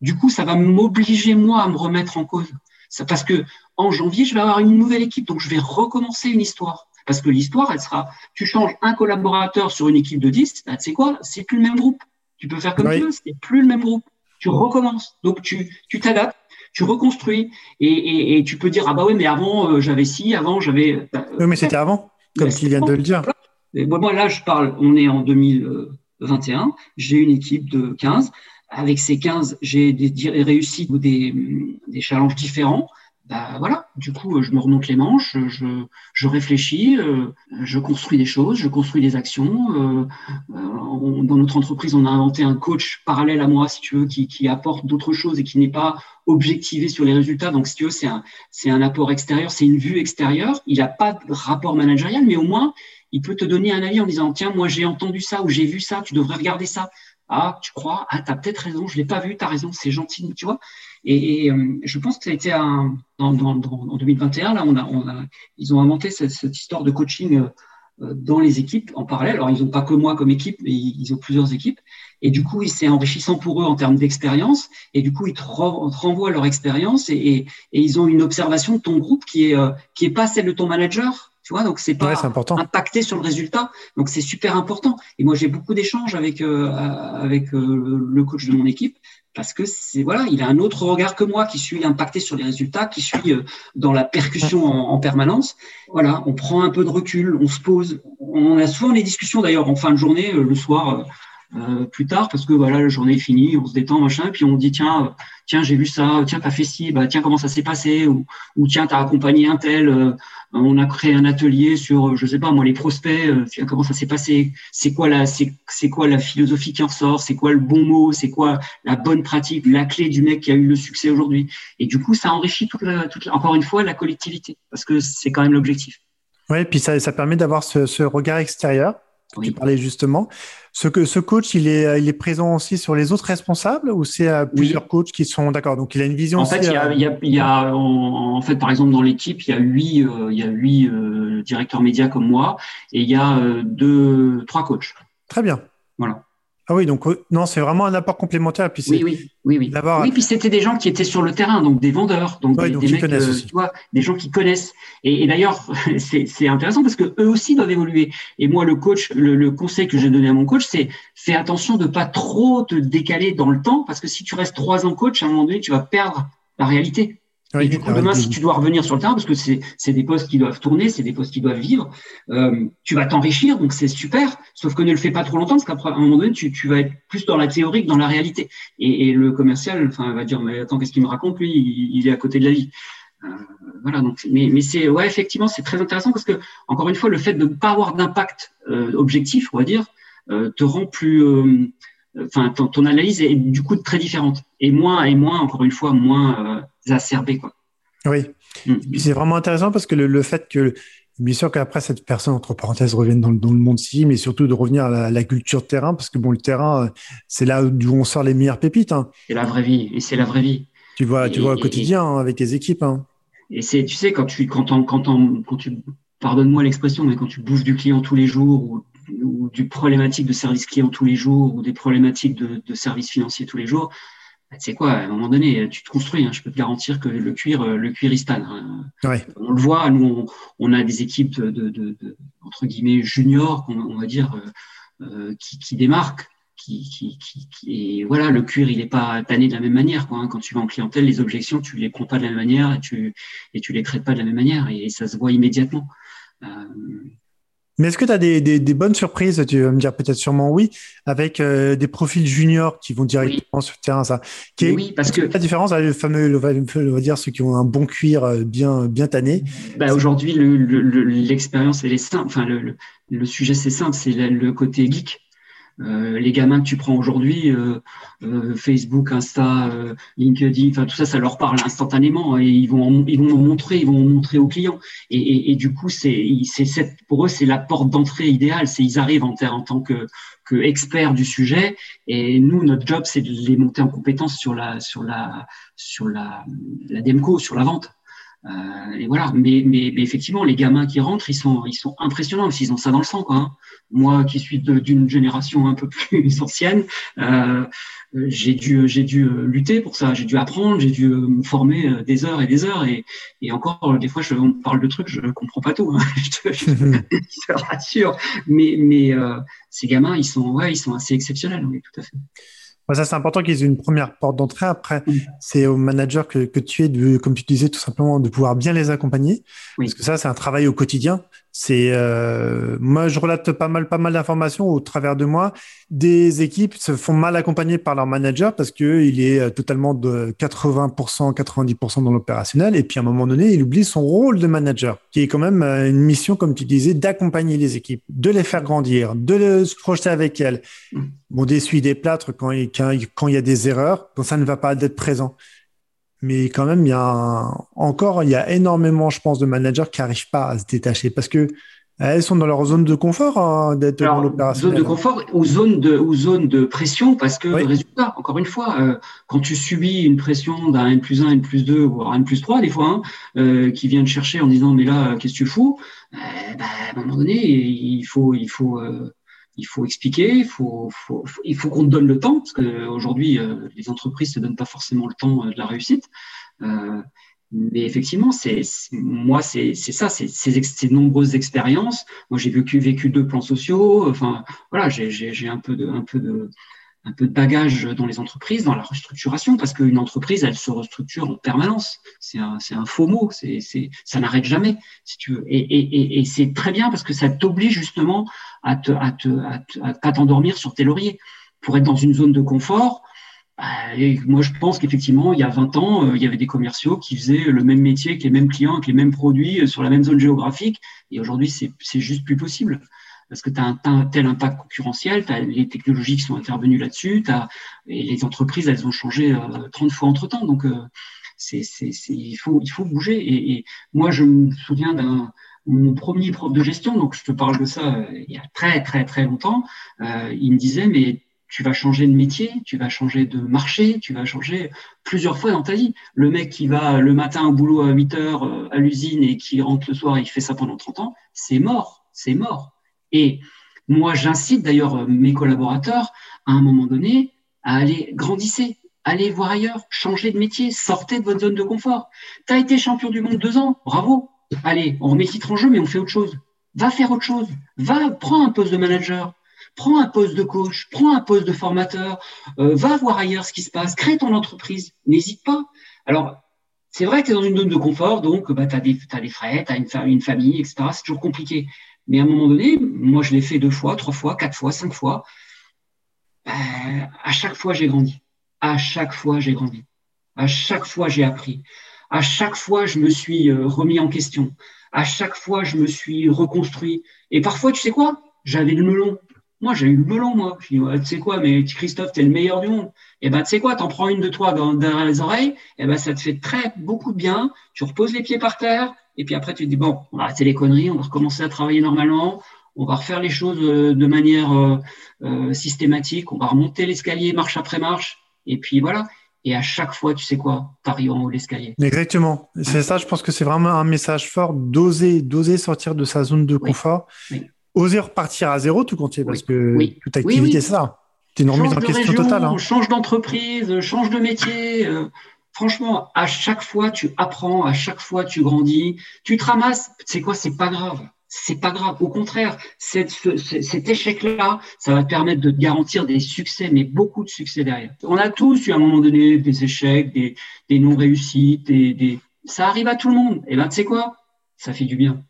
Du coup, ça va m'obliger moi à me remettre en cause. Ça, parce que en janvier, je vais avoir une nouvelle équipe, donc je vais recommencer une histoire. Parce que l'histoire, elle sera, tu changes un collaborateur sur une équipe de 10, bah, tu sais quoi, c'est plus le même groupe. Tu peux faire comme tu veux, c'est plus le même groupe. Tu recommences. Donc tu, tu t'adaptes, tu reconstruis et, et, tu peux dire ah bah oui mais avant euh, j'avais ci, avant j'avais. Bah, oui mais c'était avant, comme tu viens de le dire. Et moi là je parle, on est en 2021, j'ai une équipe de 15 avec ces 15, j'ai ou des, des challenges différents. Bah voilà, du coup, je me remonte les manches, je, réfléchis, euh, je construis des choses, je construis des actions. Euh, euh, dans notre entreprise, on a inventé un coach parallèle à moi, si tu veux, qui, qui apporte d'autres choses et qui n'est pas objectivé sur les résultats. Donc, si tu veux, c'est un, c'est un apport extérieur, c'est une vue extérieure. Il n'a pas de rapport managérial, mais au moins, il peut te donner un avis en disant tiens, moi j'ai entendu ça ou j'ai vu ça, tu devrais regarder ça. Ah, tu crois? Ah, t'as peut-être raison, je l'ai pas vu, t'as raison, c'est gentil, tu vois. Et, euh, je pense que ça a été un, en, 2021 là, on a, on a, ils ont inventé cette, histoire de coaching euh, euh, dans les équipes en parallèle. Alors, ils n'ont pas que moi comme équipe, mais ils ont plusieurs équipes. Et du coup, c'est enrichissant pour eux en termes d'expérience. Et du coup, ils te, renvoient leur expérience et, ils ont une observation de ton groupe qui est, qui pas celle de ton manager tu vois, donc c'est pas impacté sur le résultat. Donc c'est super important. Et moi j'ai beaucoup d'échanges avec euh, avec euh, le coach de mon équipe parce que c'est voilà, il a un autre regard que moi qui suis impacté sur les résultats, qui suis euh, dans la percussion en, permanence. Voilà, on prend un peu de recul, on se pose. On a souvent des discussions d'ailleurs en fin de journée, le soir. Plus tard parce que voilà la journée est finie, on se détend machin, puis on dit tiens tiens j'ai vu ça, tiens t'as fait ci, bah tiens comment ça s'est passé ou, tiens t'as accompagné un tel, on a créé un atelier sur, je sais pas moi, les prospects, euh, comment ça s'est passé, c'est quoi la, c'est, quoi la philosophie qui en sort, c'est quoi le bon mot, c'est quoi la bonne pratique, la clé du mec qui a eu le succès aujourd'hui. Et du coup, ça enrichit toute la, encore une fois la collectivité, parce que c'est quand même l'objectif. Oui, et puis ça, ça permet d'avoir ce regard extérieur tu parlais justement. Ce, que, ce coach, il est, il est présent aussi sur les autres responsables ou c'est euh, plusieurs coachs qui sont d'accord Donc, il a une vision. En fait, il y a, euh, il y a, en, fait, par exemple, dans l'équipe, il y a huit, euh, il y a huit directeurs médias comme moi et il y a deux, trois coachs. Très bien. Voilà. Ah oui, donc euh, non, c'est vraiment un apport complémentaire. Puis oui, oui, oui, oui. Oui, puis c'était des gens qui étaient sur le terrain, donc des vendeurs, donc, des, mecs, euh, tu vois, des gens qui connaissent. Et, d'ailleurs, c'est intéressant parce que eux aussi doivent évoluer. Et moi, le coach, le, conseil que j'ai donné à mon coach, c'est fais attention de pas trop te décaler dans le temps, parce que si tu restes trois ans coach, à un moment donné, tu vas perdre la réalité et du coup, demain, si tu dois revenir sur le terrain, parce que c'est des postes qui doivent tourner, c'est des postes qui doivent vivre, euh, tu vas t'enrichir, donc c'est super. Sauf que ne le fais pas trop longtemps, parce qu'à un moment donné, tu, tu, vas être plus dans la théorie que dans la réalité. Et, et le commercial, enfin, va dire, mais attends, qu'est-ce qu'il me raconte lui? Il, est à côté de la vie. Euh, voilà. Donc, mais, mais c'est ouais, effectivement, c'est très intéressant parce que encore une fois, le fait de ne pas avoir d'impact euh, objectif, on va dire, euh, te rend plus euh, enfin ton, ton, analyse est du coup très différente et moins et moins encore une fois moins euh, acerbée quoi. Oui. Mm. C'est vraiment intéressant parce que le, le, fait que bien sûr qu'après cette personne entre parenthèses revienne dans, dans le monde ci, mais surtout de revenir à la, la, culture de terrain parce que bon le terrain c'est là où on sort les meilleures pépites. Hein. C'est la vraie vie et c'est la vraie vie. Tu vois, tu vois au quotidien hein, avec tes équipes. Hein. Et c'est tu sais quand tu quand on, quand on, quand tu pardonne-moi l'expression mais quand tu bouffes du client tous les jours ou ou du problématique de service client tous les jours ou des problématiques de, de services financiers tous les jours, bah, tu sais quoi, à un moment donné, tu te construis. Hein, je peux te garantir que le cuir, le cuir, il stagne. Hein. On le voit, nous, on, a des équipes de, de, de entre guillemets juniors, on, va dire, euh, euh, qui, qui démarquent. Qui, qui, qui, et voilà, le cuir, il n'est pas tanné de la même manière. Quoi, hein. Quand tu vas en clientèle, les objections, tu les prends pas de la même manière et tu et tu les traites pas de la même manière et, ça se voit immédiatement. Euh, mais est-ce que tu as des, des, des, bonnes surprises? Tu vas me dire peut-être sûrement oui, avec euh, des profils juniors qui vont directement sur le terrain. Ça. Qui est, oui, parce que la différence avec le fameux, on va, dire ceux qui ont un bon cuir euh, bien bien tanné? Bah, Aujourd'hui, l'expérience elle est simple. Enfin, le, le sujet c'est simple, c'est le côté geek. Euh, les gamins que tu prends aujourd'hui, euh, euh, Facebook, Insta, LinkedIn, enfin tout ça, ça leur parle instantanément et ils vont ils vont en montrer, ils vont montrer aux clients. Et, du coup, c'est pour eux c'est la porte d'entrée idéale. C'est ils arrivent en, en tant que que experts du sujet et nous notre job c'est de les monter en compétence sur la sur la sur la la Demco, sur la vente. Euh, et voilà. Mais, mais, mais, effectivement, les gamins qui rentrent, ils sont, ils sont impressionnants parce qu'ils ont ça dans le sang. Quoi, hein. Moi, qui suis d'une génération un peu plus ancienne, euh, j'ai dû, j'ai dû lutter pour ça. J'ai dû apprendre, j'ai dû me former des heures et des heures. Et, et encore, des fois, je, on parle de trucs, je comprends pas tout. Hein. je, te, je, te, rassure. Mais, mais euh, ces gamins, ils sont, ouais, ils sont assez exceptionnels. Oui, tout à fait ça, c'est important qu'ils aient une première porte d'entrée. Après, c'est au manager que, que, tu es, de, comme tu disais, tout simplement, de pouvoir bien les accompagner. Parce que ça, c'est un travail au quotidien. C'est euh, moi, je relate pas mal, pas mal d'informations au travers de moi. Des équipes se font mal accompagner par leur manager parce que il est euh, totalement de 80%, 90% dans l'opérationnel. Et puis à un moment donné, il oublie son rôle de manager, qui est quand même euh, une mission, comme tu disais, d'accompagner les équipes, de les faire grandir, de se projeter avec elles. Mm. Bon, d'essuyer des plâtres quand il, quand, quand il y a des erreurs, quand ça ne va pas d'être présent. Mais quand même, il y a encore, il y a énormément, je pense, de managers qui n'arrivent pas à se détacher parce que elles sont dans leur zone de confort hein, d'être dans l'opération. Zone de confort ou zone de, ou zone de pression, parce que résultat, encore une fois, euh, quand tu subis une pression d'un N plus 1, N plus 2, voire N plus 3, des fois, hein, euh, qui vient te chercher en disant mais là, qu'est-ce que tu fous? Bah, À un moment donné, il faut, il faut, euh, il faut expliquer, il faut, faut, il faut qu'on donne le temps, parce qu'aujourd'hui, les entreprises ne donnent pas forcément le temps de la réussite. Mais effectivement, c'est moi, c'est ça, c'est ces nombreuses expériences. Moi, j'ai vécu, vécu deux plans sociaux. Enfin, voilà, j'ai un peu de, un peu de, un peu de bagage dans les entreprises, dans la restructuration, parce qu'une entreprise, elle se restructure en permanence. C'est un, un, faux mot. C'est, ça n'arrête jamais, si tu veux. Et, et, et c'est très bien parce que ça t'oblige justement à te, à te, à, pas t'endormir sur tes lauriers. Pour être dans une zone de confort, bah, et moi, je pense qu'effectivement, il y a 20 ans, euh, il y avait des commerciaux qui faisaient le même métier, avec les mêmes clients, avec les mêmes produits euh, sur la même zone géographique. Et aujourd'hui, c'est juste plus possible. Parce que tu as un, tel impact concurrentiel, tu as les technologies qui sont intervenues là-dessus, et les entreprises, elles ont changé 30 euh, fois entre-temps. Donc, c'est il, faut, il faut bouger. Et, moi, je me souviens d'un mon premier prof de gestion, donc je te parle de ça il y a très très très longtemps, euh, il me disait mais tu vas changer de métier, tu vas changer de marché, tu vas changer plusieurs fois dans ta vie. Le mec qui va le matin au boulot à 8 heures euh, à l'usine et qui rentre le soir et il fait ça pendant 30 ans, c'est mort, c'est mort. Et moi, j'incite d'ailleurs euh, mes collaborateurs à un moment donné à aller grandisser, aller voir ailleurs, changer de métier, sortez de votre zone de confort. Tu as été champion du monde deux ans, bravo. Allez, on remet titre en jeu, mais on fait autre chose. Va faire autre chose. Va, prends un poste de manager prends un poste de coach, prends un poste de formateur, euh, va voir ailleurs ce qui se passe, crée ton entreprise, n'hésite pas. Alors, c'est vrai que tu es dans une zone de confort, donc bah, tu as, des frais, tu as une, famille, etc. C'est toujours compliqué. Mais à un moment donné, moi, je l'ai fait deux fois, trois fois, quatre fois, cinq fois. Bah, à chaque fois, j'ai grandi. À chaque fois, j'ai grandi. À chaque fois, j'ai appris. À chaque fois, je me suis euh, remis en question. À chaque fois, je me suis reconstruit. Et parfois, tu sais quoi? J'avais le melon. Moi, j'ai eu le melon, moi. Je dis, tu sais quoi, mais Christophe, t'es le meilleur du monde. Et eh ben, tu sais quoi, t'en prends une de toi dans, derrière les oreilles, et eh ben, ça te fait très, beaucoup de bien. Tu reposes les pieds par terre, et puis après, tu te dis, bon, on va arrêter les conneries, on va recommencer à travailler normalement, on va refaire les choses euh, de manière euh, euh, systématique, on va remonter l'escalier marche après marche, et puis voilà. Et à chaque fois, tu sais quoi, t'arrives en haut de l'escalier. Exactement. C'est ça, je pense que c'est vraiment un message fort d'oser, d'oser sortir de sa zone de confort. Oui oser repartir à zéro tout compte parce que toute activité, c'est ça. C'est une remise en question totale. Hein. Change d'entreprise, change de métier. Euh, franchement, à chaque fois, tu apprends, à chaque fois, tu grandis. Tu te ramasses. C'est quoi? C'est pas grave. C'est pas grave. Au contraire, cet échec-là, ça va te permettre de te garantir des succès, mais beaucoup de succès derrière. On a tous eu à un moment donné des échecs, des, non-réussites, des, ça arrive à tout le monde. Et ben, tu sais quoi? Ça fait du bien.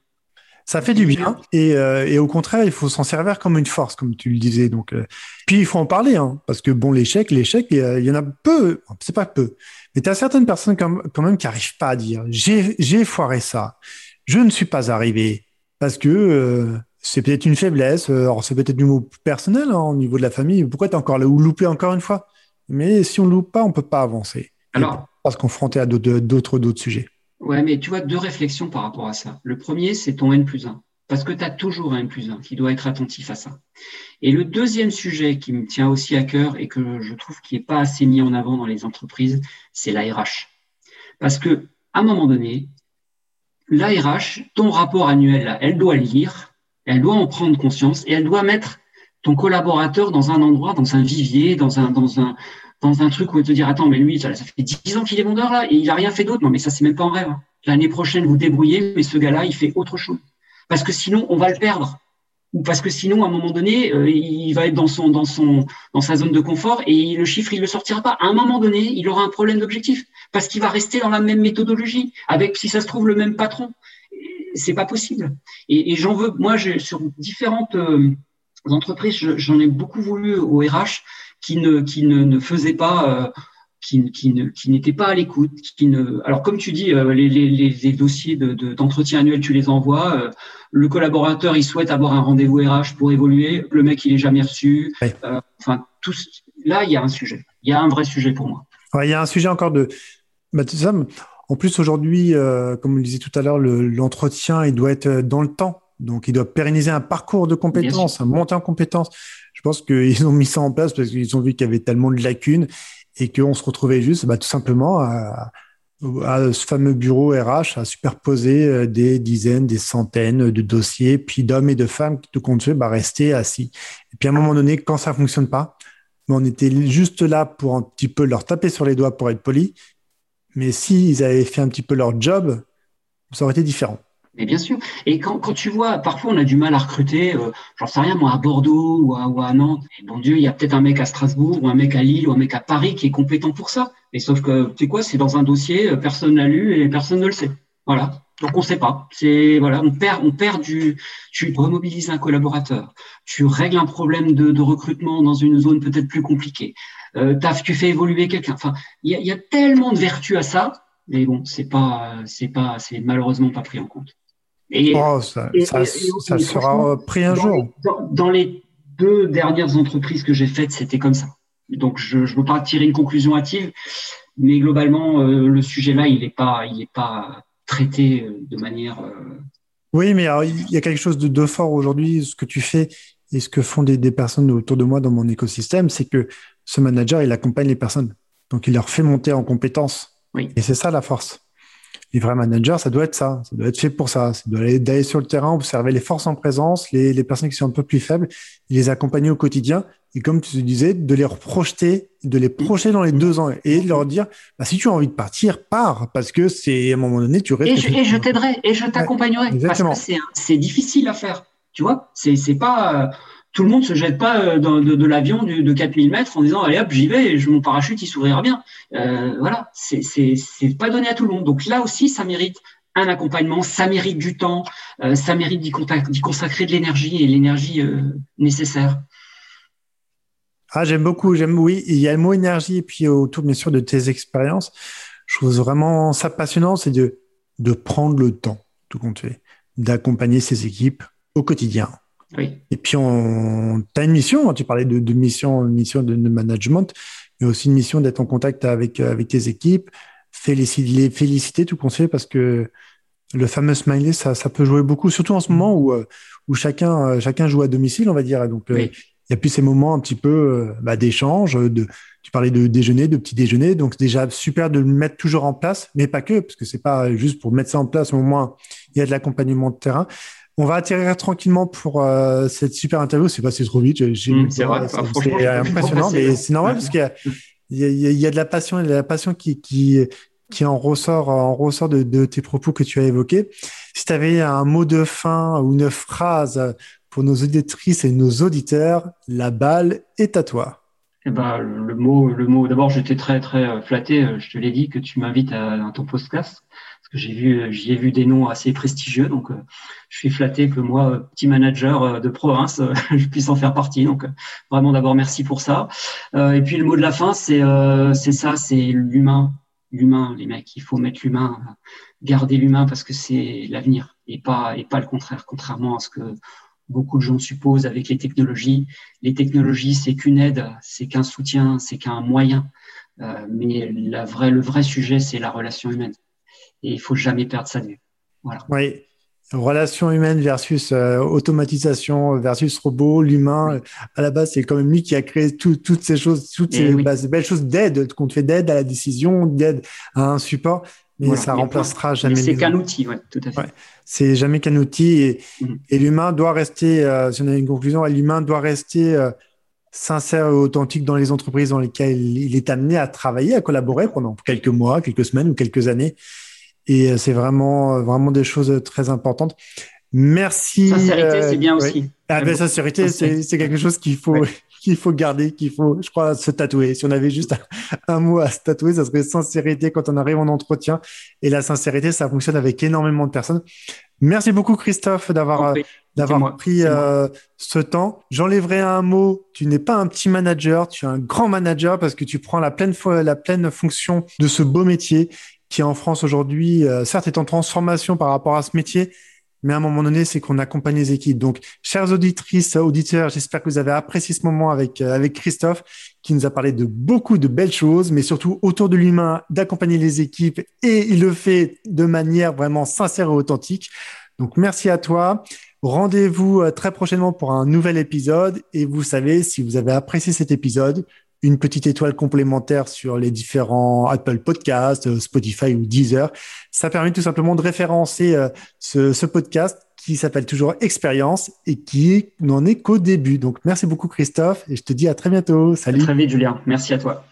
Ça fait du bien et, euh, et au contraire, il faut s'en servir comme une force, comme tu le disais. Donc, euh, puis il faut en parler, hein, parce que bon, l'échec, l'échec, il y en a peu, c'est pas peu, mais tu as certaines personnes quand, même qui arrivent pas à dire j'ai foiré ça, je ne suis pas arrivé parce que euh, c'est peut-être une faiblesse, alors c'est peut-être du mot personnel hein, au niveau de la famille. Pourquoi tu es encore là ou loupé encore une fois Mais si on loupe pas, on peut pas avancer. Alors, pas se confronter à d'autres sujets. Ouais, mais tu vois, deux réflexions par rapport à ça. Le premier, c'est ton N plus 1. Parce que tu as toujours un N plus 1 qui doit être attentif à ça. Et le deuxième sujet qui me tient aussi à cœur et que je trouve qui n'est pas assez mis en avant dans les entreprises, c'est l'ARH. Parce que, à un moment donné, l'ARH, ton rapport annuel, elle doit lire, elle doit en prendre conscience et elle doit mettre ton collaborateur dans un endroit, dans un vivier, dans un, dans un, dans un truc où il te dire attends mais lui ça, fait 10 ans qu'il est vendeur là et il a rien fait d'autre. Non mais ça c'est même pas en rêve hein. l'année prochaine vous débrouillez mais ce gars-là il fait autre chose. Parce que sinon on va le perdre. Ou parce que sinon à un moment donné euh, il va être dans son dans son dans sa zone de confort et le chiffre il le sortira pas. À un moment donné il aura un problème d'objectif parce qu'il va rester dans la même méthodologie avec si ça se trouve le même patron. C'est pas possible. Et, j'en veux moi sur différentes euh, entreprises j'en ai beaucoup voulu au RH qui ne, qui ne, ne faisait pas, euh, qui, qui, ne, qui n'était pas à l'écoute, qui ne. Alors comme tu dis, euh, les, les, les, dossiers de, d'entretien annuel, tu les envoies. Euh, le collaborateur, il souhaite avoir un rendez-vous RH pour évoluer. Le mec, il est jamais reçu. enfin, tout. Là, il y a un sujet. Il y a un vrai sujet pour moi. il y a un sujet encore de. Bah, en plus, aujourd'hui, comme on le disait tout à l'heure, l'entretien, il doit être dans le temps. Donc, ils doivent pérenniser un parcours de compétences, un monter en compétences. Je pense qu'ils ont mis ça en place parce qu'ils ont vu qu'il y avait tellement de lacunes et qu'on se retrouvait juste bah, tout simplement à, ce fameux bureau RH à superposer euh, des dizaines, des centaines de dossiers, puis d'hommes et de femmes qui, tout compte fait, bah, rester assis. Et puis à un moment donné, quand ça fonctionne pas, bah, on était juste là pour un petit peu leur taper sur les doigts pour être poli. Mais s'ils avaient fait un petit peu leur job, ça aurait été différent. Mais bien sûr. Et quand, quand, tu vois, parfois on a du mal à recruter, euh, j'en sais rien, moi, à Bordeaux ou à, ou à Nantes. Et bon Dieu, il y a peut-être un mec à Strasbourg ou un mec à Lille ou un mec à Paris qui est compétent pour ça. Et sauf que, tu sais quoi, c'est dans un dossier, euh, personne l'a lu et personne ne le sait. Voilà. Donc on sait pas. C'est voilà, on perd, on perd du. Tu remobilises un collaborateur, tu règles un problème de, de recrutement dans une zone peut-être plus compliquée. Euh, tu fais évoluer quelqu'un. Enfin, il y a, y a, tellement de vertus à ça, mais bon, c'est pas, c'est pas, c'est malheureusement pas pris en compte. Et, oh, ça, ça, sera pris un jour. dans, les deux dernières entreprises que j'ai faites, c'était comme ça. Donc, je ne veux pas tirer une conclusion hâtive, mais globalement, euh, le sujet-là, il n'est pas, il est pas traité euh, de manière. Euh, oui, mais il y a quelque chose de, de fort aujourd'hui. Ce que tu fais et ce que font des, des, personnes autour de moi dans mon écosystème, c'est que ce manager, il accompagne les personnes. Donc, il leur fait monter en compétences. Oui. Et c'est ça la force les vrais managers, ça doit être ça. Ça doit être fait pour ça. Ça doit aller d'aller sur le terrain, observer les forces en présence, les, les, personnes qui sont un peu plus faibles, les accompagner au quotidien. Et comme tu disais, de les projeter, de les projeter dans les deux ans et de leur dire, bah, si tu as envie de partir, pars. Parce que c'est, à un moment donné, tu restes. Et je, t'aiderai et je t'accompagnerai. parce que c'est difficile à faire. Tu vois, c'est, c'est pas, euh, tout le monde se jette pas euh, dans, de, de l'avion de, de 4000 mètres en disant allez hop j'y vais et je, mon parachute il s'ouvrira bien. Euh, voilà, c'est c'est pas donné à tout le monde. Donc là aussi ça mérite un accompagnement, ça mérite du temps, euh, ça mérite d'y consacrer de l'énergie et l'énergie nécessaire. Ah j'aime beaucoup, j'aime oui, il y a le mot énergie et puis autour bien sûr de tes expériences. Je trouve vraiment ça passionnant, c'est de de prendre le temps, tout compte fait, d'accompagner ces équipes au quotidien et puis, on, tu as une mission, tu parlais de, de mission, mission de, management, mais aussi une mission d'être en contact avec, avec tes équipes, féliciter, les féliciter tout conseil parce que le fameux smiley, ça, ça peut jouer beaucoup, surtout en ce moment où, euh, où chacun, euh, chacun joue à domicile, on va dire. Donc, euh, il y a plus ces moments un petit peu bah, d'échange. De, tu parlais de déjeuner, de petit déjeuner. Donc, déjà super de le mettre toujours en place, mais pas que, parce que c'est pas juste pour mettre ça en place, mais au moins, il y a de l'accompagnement de terrain. On va atterrir tranquillement pour euh, cette super interview. C'est passé trop vite. Mmh, c'est vrai. C'est impressionnant, mais c'est normal parce qu'il y, y, a de la passion, il y a de la passion qui, qui, qui en ressort, en ressort de, de tes propos que tu as évoqués. Si tu avais un mot de fin ou une phrase pour nos auditrices et nos auditeurs, la balle est à toi. Eh ben, le mot, le mot. D'abord, j'étais très très flatté. Je te l'ai dit que tu m'invites à, à ton podcast j'ai vu, j'y ai vu des noms assez prestigieux, donc euh, je suis flatté que moi, petit manager euh, de province, euh, je puisse en faire partie. Donc vraiment d'abord merci pour ça. et puis le mot de la fin, c'est c'est ça, c'est l'humain, l'humain, les mecs. Il faut mettre l'humain, garder l'humain parce que c'est l'avenir et pas et pas le contraire, contrairement à ce que beaucoup de gens supposent avec les technologies. Les technologies, c'est qu'une aide, c'est qu'un soutien, c'est qu'un moyen. mais la vraie, le vrai sujet, c'est la relation humaine et il faut jamais perdre ça de vue. Voilà. Oui. Relation humaine versus euh, automatisation versus robot, l'humain, à la base, c'est quand même lui qui a créé toutes ces choses, toutes eh ces, ces, belles choses d'aide, qu'on fait d'aide à la décision, d'aide à un support, mais ça remplacera jamais. C'est qu'un outil, ouais, tout à fait. Ouais. C'est jamais qu'un outil et, mm. et l'humain doit rester, euh, si on a une conclusion, l'humain doit rester euh, sincère et authentique dans les entreprises dans lesquelles il est amené à travailler, à collaborer pendant quelques mois, quelques semaines ou quelques années. Et euh, c'est vraiment, euh, vraiment des choses très importantes. Merci. Sincérité, c'est bien euh, aussi. Ah, ben, sincérité, c'est quelque chose qu'il faut, qu'il faut garder, qu'il faut, je crois, se tatouer. Si on avait juste un, mot à se tatouer, ça serait sincérité quand on arrive en entretien. Et la sincérité, ça fonctionne avec énormément de personnes. Merci beaucoup, Christophe, d'avoir, d'avoir pris euh, ce temps. J'enlèverai un mot. Tu n'es pas un petit manager, tu es un grand manager parce que tu prends la pleine, la pleine fonction de ce beau métier qui en France aujourd'hui, euh, certes, est en transformation par rapport à ce métier, mais à un moment donné, c'est qu'on accompagne les équipes. Donc, chères auditrices, auditeurs, j'espère que vous avez apprécié ce moment avec, euh, avec Christophe, qui nous a parlé de beaucoup de belles choses, mais surtout autour de l'humain, d'accompagner les équipes et il le fait de manière vraiment sincère et authentique. Donc merci à toi. Rendez-vous euh, très prochainement pour un nouvel épisode et vous savez, si vous avez apprécié cet épisode, une petite étoile complémentaire sur les différents Apple Podcasts, euh, Spotify ou Deezer. Ça permet tout simplement de référencer euh, ce, ce podcast qui s'appelle toujours Expérience et qui n'en est qu'au début. Donc merci beaucoup Christophe et je te dis à très bientôt. Salut. très vite Julien. Merci à toi.